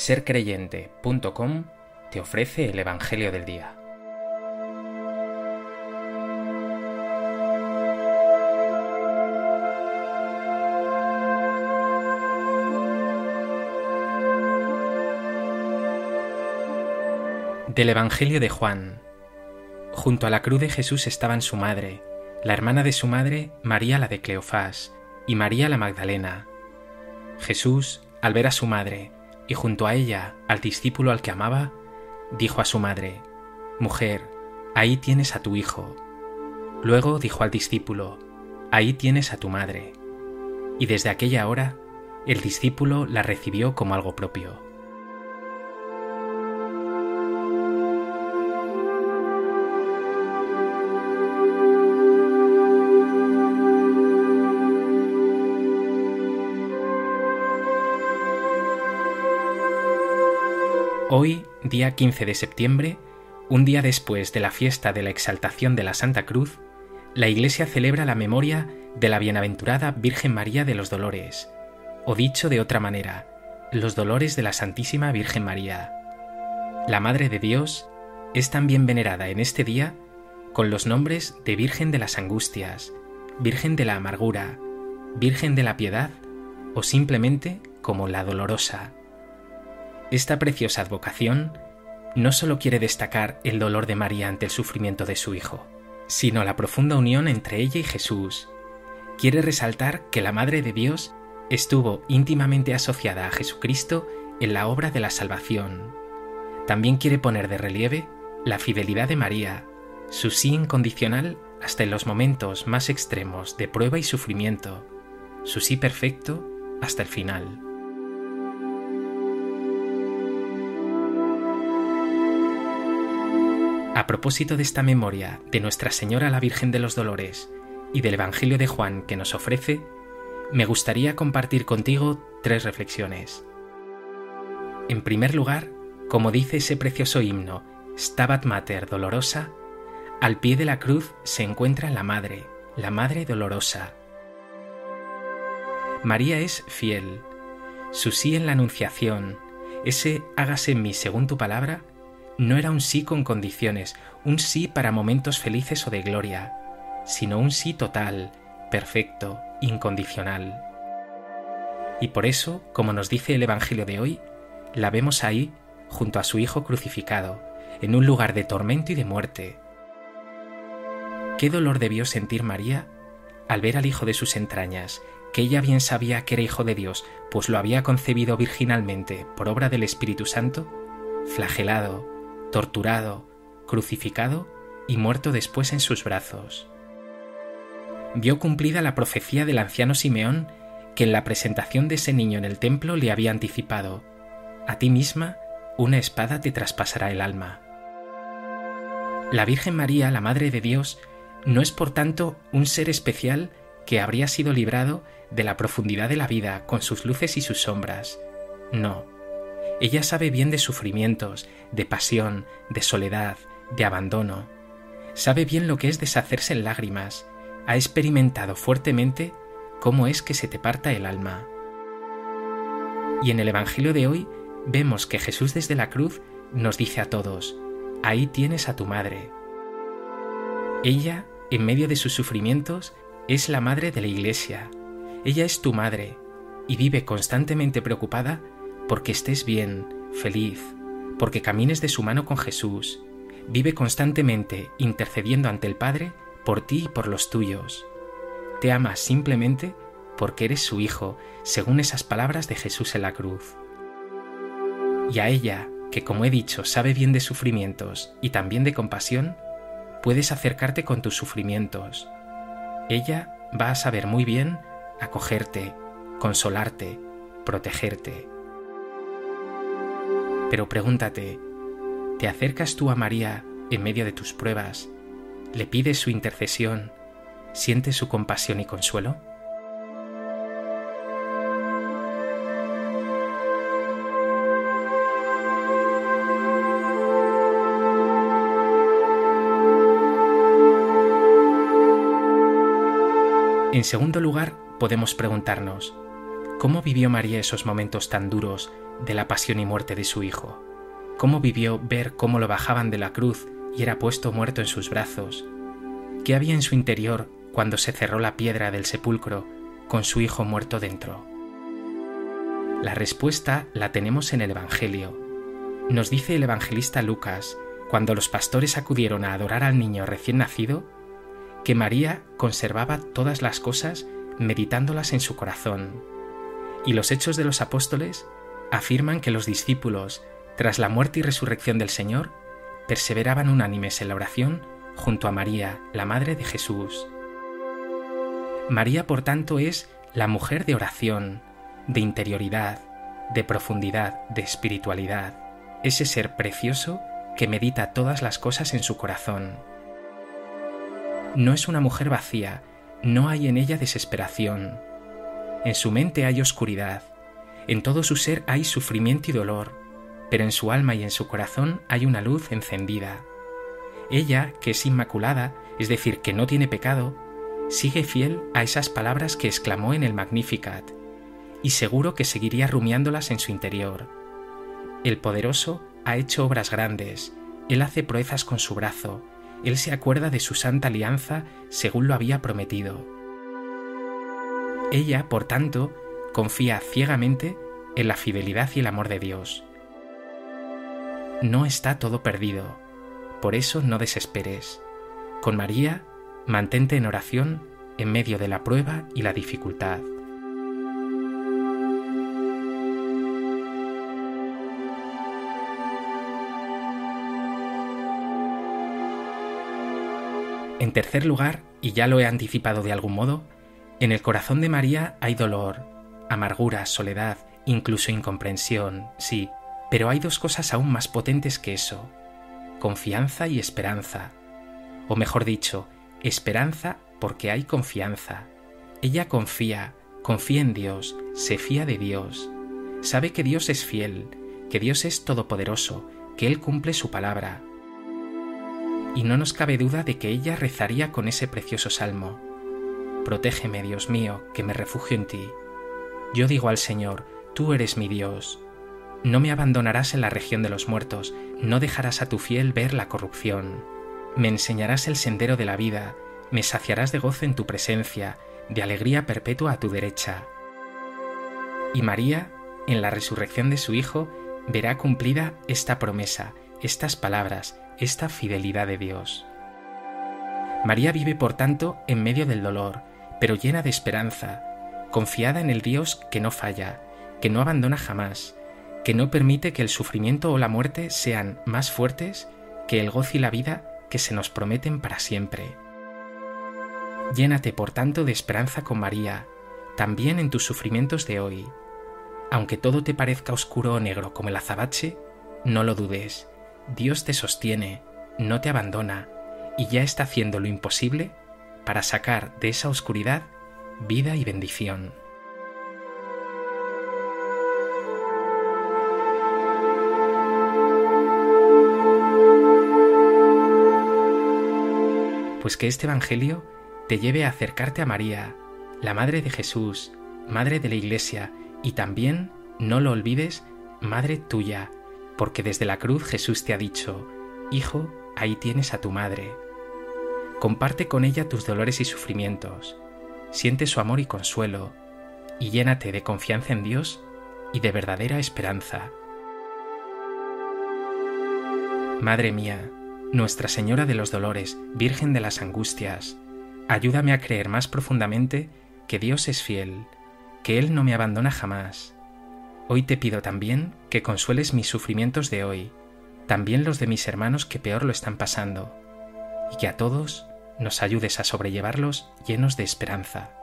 sercreyente.com te ofrece el Evangelio del Día. Del Evangelio de Juan. Junto a la cruz de Jesús estaban su madre, la hermana de su madre, María la de Cleofás, y María la Magdalena. Jesús, al ver a su madre, y junto a ella al discípulo al que amaba, dijo a su madre, Mujer, ahí tienes a tu hijo. Luego dijo al discípulo, Ahí tienes a tu madre. Y desde aquella hora, el discípulo la recibió como algo propio. Hoy, día 15 de septiembre, un día después de la fiesta de la exaltación de la Santa Cruz, la Iglesia celebra la memoria de la bienaventurada Virgen María de los Dolores, o dicho de otra manera, los dolores de la Santísima Virgen María. La Madre de Dios es también venerada en este día con los nombres de Virgen de las Angustias, Virgen de la Amargura, Virgen de la Piedad o simplemente como la Dolorosa. Esta preciosa advocación no solo quiere destacar el dolor de María ante el sufrimiento de su Hijo, sino la profunda unión entre ella y Jesús. Quiere resaltar que la Madre de Dios estuvo íntimamente asociada a Jesucristo en la obra de la salvación. También quiere poner de relieve la fidelidad de María, su sí incondicional hasta en los momentos más extremos de prueba y sufrimiento, su sí perfecto hasta el final. A propósito de esta memoria de Nuestra Señora la Virgen de los Dolores y del Evangelio de Juan que nos ofrece, me gustaría compartir contigo tres reflexiones. En primer lugar, como dice ese precioso himno, Stabat Mater Dolorosa, al pie de la cruz se encuentra la Madre, la Madre Dolorosa. María es fiel. Su sí en la Anunciación, ese hágase en mí según tu palabra, no era un sí con condiciones, un sí para momentos felices o de gloria, sino un sí total, perfecto, incondicional. Y por eso, como nos dice el Evangelio de hoy, la vemos ahí junto a su Hijo crucificado, en un lugar de tormento y de muerte. ¿Qué dolor debió sentir María al ver al Hijo de sus entrañas, que ella bien sabía que era Hijo de Dios, pues lo había concebido virginalmente por obra del Espíritu Santo, flagelado, torturado, crucificado y muerto después en sus brazos. Vio cumplida la profecía del anciano Simeón que en la presentación de ese niño en el templo le había anticipado, a ti misma una espada te traspasará el alma. La Virgen María, la Madre de Dios, no es por tanto un ser especial que habría sido librado de la profundidad de la vida con sus luces y sus sombras. No, ella sabe bien de sufrimientos, de pasión, de soledad, de abandono. Sabe bien lo que es deshacerse en lágrimas. Ha experimentado fuertemente cómo es que se te parta el alma. Y en el Evangelio de hoy vemos que Jesús desde la cruz nos dice a todos, ahí tienes a tu madre. Ella, en medio de sus sufrimientos, es la madre de la Iglesia. Ella es tu madre y vive constantemente preocupada porque estés bien, feliz, porque camines de su mano con Jesús. Vive constantemente intercediendo ante el Padre por ti y por los tuyos. Te ama simplemente porque eres su hijo, según esas palabras de Jesús en la cruz. Y a ella, que como he dicho sabe bien de sufrimientos y también de compasión, puedes acercarte con tus sufrimientos. Ella va a saber muy bien acogerte, consolarte, protegerte. Pero pregúntate, ¿te acercas tú a María en medio de tus pruebas? ¿Le pides su intercesión? ¿Sientes su compasión y consuelo? En segundo lugar, podemos preguntarnos, ¿cómo vivió María esos momentos tan duros de la pasión y muerte de su Hijo? ¿Cómo vivió ver cómo lo bajaban de la cruz y era puesto muerto en sus brazos? ¿Qué había en su interior cuando se cerró la piedra del sepulcro con su Hijo muerto dentro? La respuesta la tenemos en el Evangelio. Nos dice el evangelista Lucas, cuando los pastores acudieron a adorar al niño recién nacido, que María conservaba todas las cosas meditándolas en su corazón. Y los hechos de los apóstoles afirman que los discípulos, tras la muerte y resurrección del Señor, perseveraban unánimes en la oración junto a María, la Madre de Jesús. María, por tanto, es la mujer de oración, de interioridad, de profundidad, de espiritualidad, ese ser precioso que medita todas las cosas en su corazón. No es una mujer vacía, no hay en ella desesperación. En su mente hay oscuridad, en todo su ser hay sufrimiento y dolor, pero en su alma y en su corazón hay una luz encendida. Ella, que es inmaculada, es decir, que no tiene pecado, sigue fiel a esas palabras que exclamó en el Magnificat, y seguro que seguiría rumiándolas en su interior. El poderoso ha hecho obras grandes, Él hace proezas con su brazo, Él se acuerda de su santa alianza según lo había prometido. Ella, por tanto, confía ciegamente en la fidelidad y el amor de Dios. No está todo perdido, por eso no desesperes. Con María, mantente en oración en medio de la prueba y la dificultad. En tercer lugar, y ya lo he anticipado de algún modo, en el corazón de María hay dolor, amargura, soledad, incluso incomprensión, sí, pero hay dos cosas aún más potentes que eso, confianza y esperanza. O mejor dicho, esperanza porque hay confianza. Ella confía, confía en Dios, se fía de Dios. Sabe que Dios es fiel, que Dios es todopoderoso, que Él cumple su palabra. Y no nos cabe duda de que ella rezaría con ese precioso salmo. Protégeme, Dios mío, que me refugio en ti. Yo digo al Señor, tú eres mi Dios, no me abandonarás en la región de los muertos, no dejarás a tu fiel ver la corrupción. Me enseñarás el sendero de la vida, me saciarás de gozo en tu presencia, de alegría perpetua a tu derecha. Y María, en la resurrección de su Hijo, verá cumplida esta promesa, estas palabras, esta fidelidad de Dios. María vive, por tanto, en medio del dolor, pero llena de esperanza, confiada en el Dios que no falla, que no abandona jamás, que no permite que el sufrimiento o la muerte sean más fuertes que el gozo y la vida que se nos prometen para siempre. Llénate, por tanto, de esperanza con María, también en tus sufrimientos de hoy. Aunque todo te parezca oscuro o negro como el azabache, no lo dudes. Dios te sostiene, no te abandona, y ya está haciendo lo imposible para sacar de esa oscuridad vida y bendición. pues que este Evangelio te lleve a acercarte a María, la Madre de Jesús, Madre de la Iglesia, y también, no lo olvides, Madre tuya, porque desde la cruz Jesús te ha dicho, Hijo, ahí tienes a tu Madre. Comparte con ella tus dolores y sufrimientos, siente su amor y consuelo, y llénate de confianza en Dios y de verdadera esperanza. Madre mía, nuestra Señora de los Dolores, Virgen de las Angustias, ayúdame a creer más profundamente que Dios es fiel, que Él no me abandona jamás. Hoy te pido también que consueles mis sufrimientos de hoy, también los de mis hermanos que peor lo están pasando, y que a todos nos ayudes a sobrellevarlos llenos de esperanza.